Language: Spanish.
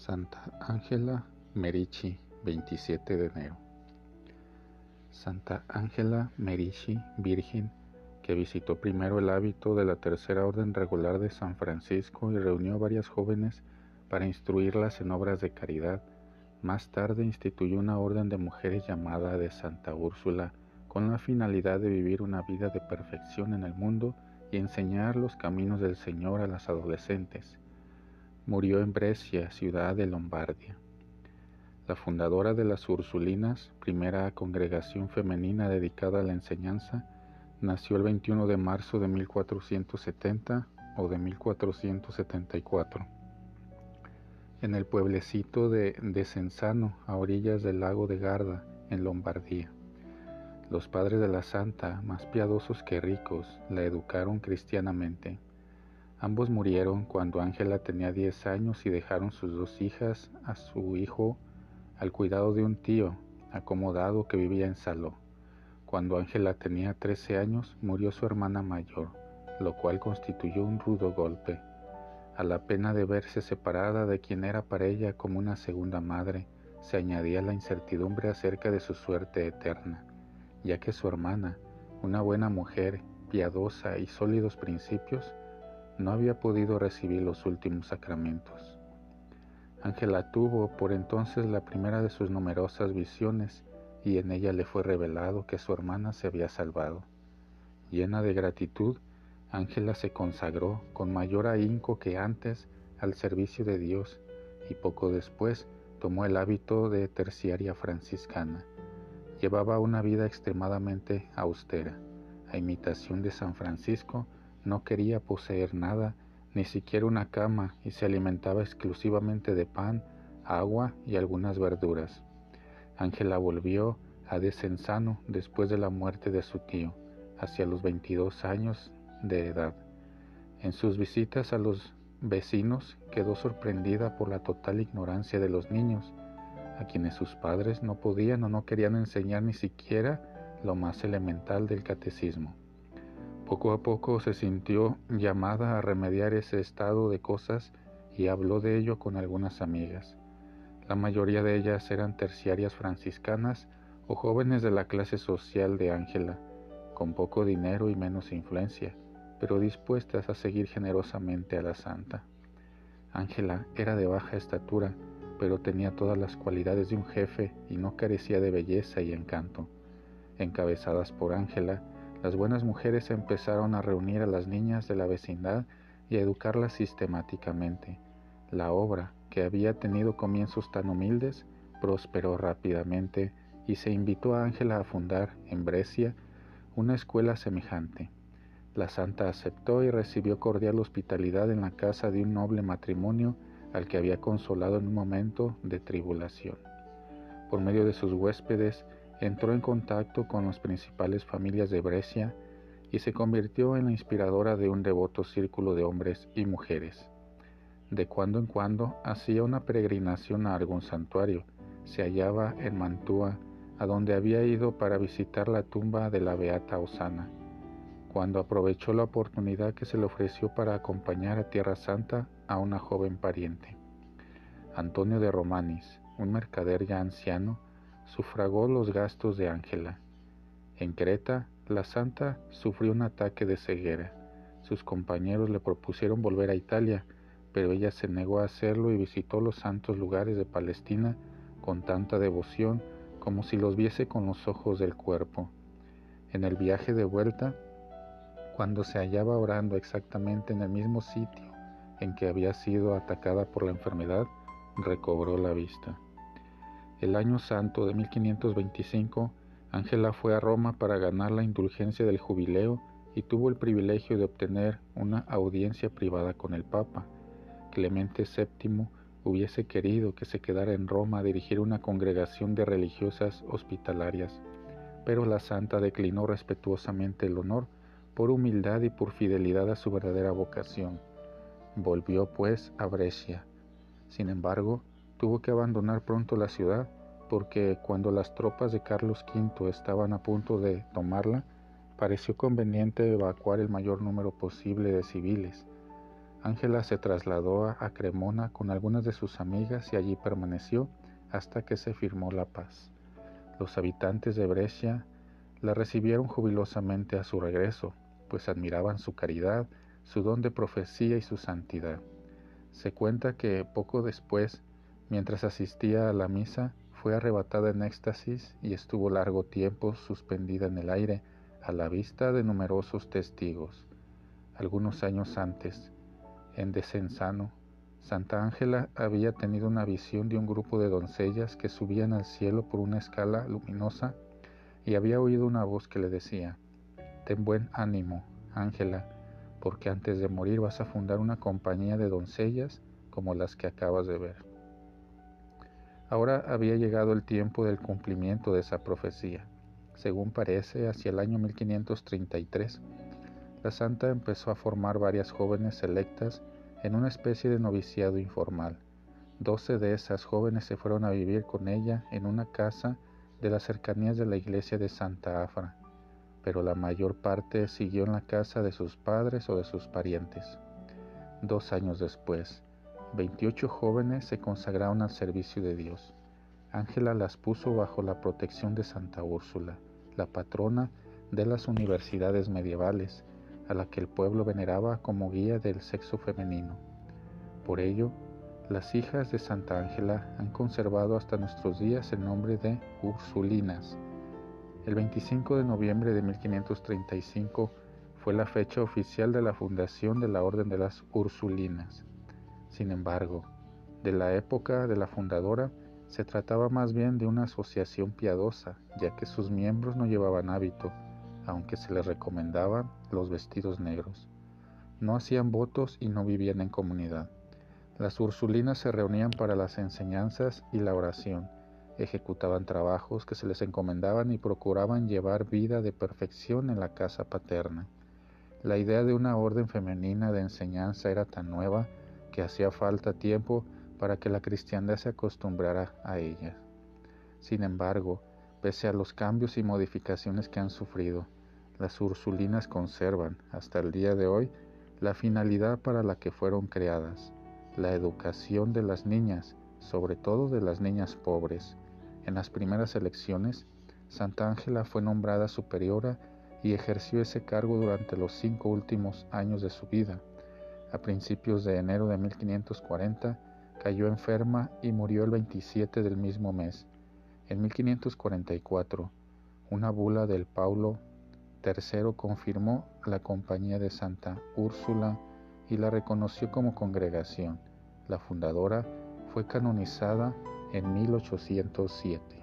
Santa Ángela Merici, 27 de enero. Santa Ángela Merici, Virgen, que visitó primero el hábito de la Tercera Orden Regular de San Francisco y reunió a varias jóvenes para instruirlas en obras de caridad, más tarde instituyó una orden de mujeres llamada de Santa Úrsula con la finalidad de vivir una vida de perfección en el mundo y enseñar los caminos del Señor a las adolescentes Murió en Brescia, ciudad de Lombardia. La fundadora de las Ursulinas, primera congregación femenina dedicada a la enseñanza, nació el 21 de marzo de 1470 o de 1474 en el pueblecito de Desenzano, a orillas del lago de Garda, en Lombardía. Los padres de la santa, más piadosos que ricos, la educaron cristianamente. Ambos murieron cuando Ángela tenía 10 años y dejaron sus dos hijas a su hijo al cuidado de un tío acomodado que vivía en Saló. Cuando Ángela tenía 13 años murió su hermana mayor, lo cual constituyó un rudo golpe. A la pena de verse separada de quien era para ella como una segunda madre, se añadía la incertidumbre acerca de su suerte eterna, ya que su hermana, una buena mujer, piadosa y sólidos principios, no había podido recibir los últimos sacramentos. Ángela tuvo por entonces la primera de sus numerosas visiones y en ella le fue revelado que su hermana se había salvado. Llena de gratitud, Ángela se consagró con mayor ahínco que antes al servicio de Dios y poco después tomó el hábito de terciaria franciscana. Llevaba una vida extremadamente austera, a imitación de San Francisco, no quería poseer nada, ni siquiera una cama, y se alimentaba exclusivamente de pan, agua y algunas verduras. Ángela volvió a Desenzano después de la muerte de su tío, hacia los 22 años de edad. En sus visitas a los vecinos quedó sorprendida por la total ignorancia de los niños, a quienes sus padres no podían o no querían enseñar ni siquiera lo más elemental del catecismo. Poco a poco se sintió llamada a remediar ese estado de cosas y habló de ello con algunas amigas. La mayoría de ellas eran terciarias franciscanas o jóvenes de la clase social de Ángela, con poco dinero y menos influencia, pero dispuestas a seguir generosamente a la santa. Ángela era de baja estatura, pero tenía todas las cualidades de un jefe y no carecía de belleza y encanto. Encabezadas por Ángela, las buenas mujeres empezaron a reunir a las niñas de la vecindad y a educarlas sistemáticamente. La obra, que había tenido comienzos tan humildes, prosperó rápidamente y se invitó a Ángela a fundar, en Brescia, una escuela semejante. La santa aceptó y recibió cordial hospitalidad en la casa de un noble matrimonio al que había consolado en un momento de tribulación. Por medio de sus huéspedes, entró en contacto con las principales familias de Brescia y se convirtió en la inspiradora de un devoto círculo de hombres y mujeres. De cuando en cuando hacía una peregrinación a algún santuario. Se hallaba en Mantua, a donde había ido para visitar la tumba de la beata Osana. Cuando aprovechó la oportunidad que se le ofreció para acompañar a Tierra Santa a una joven pariente. Antonio de Romanis, un mercader ya anciano, sufragó los gastos de Ángela. En Creta, la santa sufrió un ataque de ceguera. Sus compañeros le propusieron volver a Italia, pero ella se negó a hacerlo y visitó los santos lugares de Palestina con tanta devoción como si los viese con los ojos del cuerpo. En el viaje de vuelta, cuando se hallaba orando exactamente en el mismo sitio en que había sido atacada por la enfermedad, recobró la vista. El año santo de 1525, Ángela fue a Roma para ganar la indulgencia del jubileo y tuvo el privilegio de obtener una audiencia privada con el Papa. Clemente VII hubiese querido que se quedara en Roma a dirigir una congregación de religiosas hospitalarias, pero la santa declinó respetuosamente el honor por humildad y por fidelidad a su verdadera vocación. Volvió pues a Brescia. Sin embargo, tuvo que abandonar pronto la ciudad porque cuando las tropas de Carlos V estaban a punto de tomarla, pareció conveniente evacuar el mayor número posible de civiles. Ángela se trasladó a Cremona con algunas de sus amigas y allí permaneció hasta que se firmó la paz. Los habitantes de Brescia la recibieron jubilosamente a su regreso, pues admiraban su caridad, su don de profecía y su santidad. Se cuenta que poco después, mientras asistía a la misa, fue arrebatada en éxtasis y estuvo largo tiempo suspendida en el aire a la vista de numerosos testigos. Algunos años antes, en Desenzano, Santa Ángela había tenido una visión de un grupo de doncellas que subían al cielo por una escala luminosa y había oído una voz que le decía, Ten buen ánimo, Ángela, porque antes de morir vas a fundar una compañía de doncellas como las que acabas de ver. Ahora había llegado el tiempo del cumplimiento de esa profecía. Según parece, hacia el año 1533, la santa empezó a formar varias jóvenes selectas en una especie de noviciado informal. Doce de esas jóvenes se fueron a vivir con ella en una casa de las cercanías de la iglesia de Santa Afra, pero la mayor parte siguió en la casa de sus padres o de sus parientes. Dos años después, 28 jóvenes se consagraron al servicio de Dios. Ángela las puso bajo la protección de Santa Úrsula, la patrona de las universidades medievales, a la que el pueblo veneraba como guía del sexo femenino. Por ello, las hijas de Santa Ángela han conservado hasta nuestros días el nombre de Ursulinas. El 25 de noviembre de 1535 fue la fecha oficial de la fundación de la Orden de las Ursulinas. Sin embargo, de la época de la fundadora se trataba más bien de una asociación piadosa, ya que sus miembros no llevaban hábito, aunque se les recomendaban los vestidos negros. No hacían votos y no vivían en comunidad. Las ursulinas se reunían para las enseñanzas y la oración, ejecutaban trabajos que se les encomendaban y procuraban llevar vida de perfección en la casa paterna. La idea de una orden femenina de enseñanza era tan nueva que hacía falta tiempo para que la cristiandad se acostumbrara a ella. Sin embargo, pese a los cambios y modificaciones que han sufrido, las ursulinas conservan hasta el día de hoy la finalidad para la que fueron creadas, la educación de las niñas, sobre todo de las niñas pobres. En las primeras elecciones, Santa Ángela fue nombrada superiora y ejerció ese cargo durante los cinco últimos años de su vida. A principios de enero de 1540 cayó enferma y murió el 27 del mismo mes. En 1544, una bula del Paulo Tercero confirmó la compañía de Santa Úrsula y la reconoció como congregación. La fundadora fue canonizada en 1807.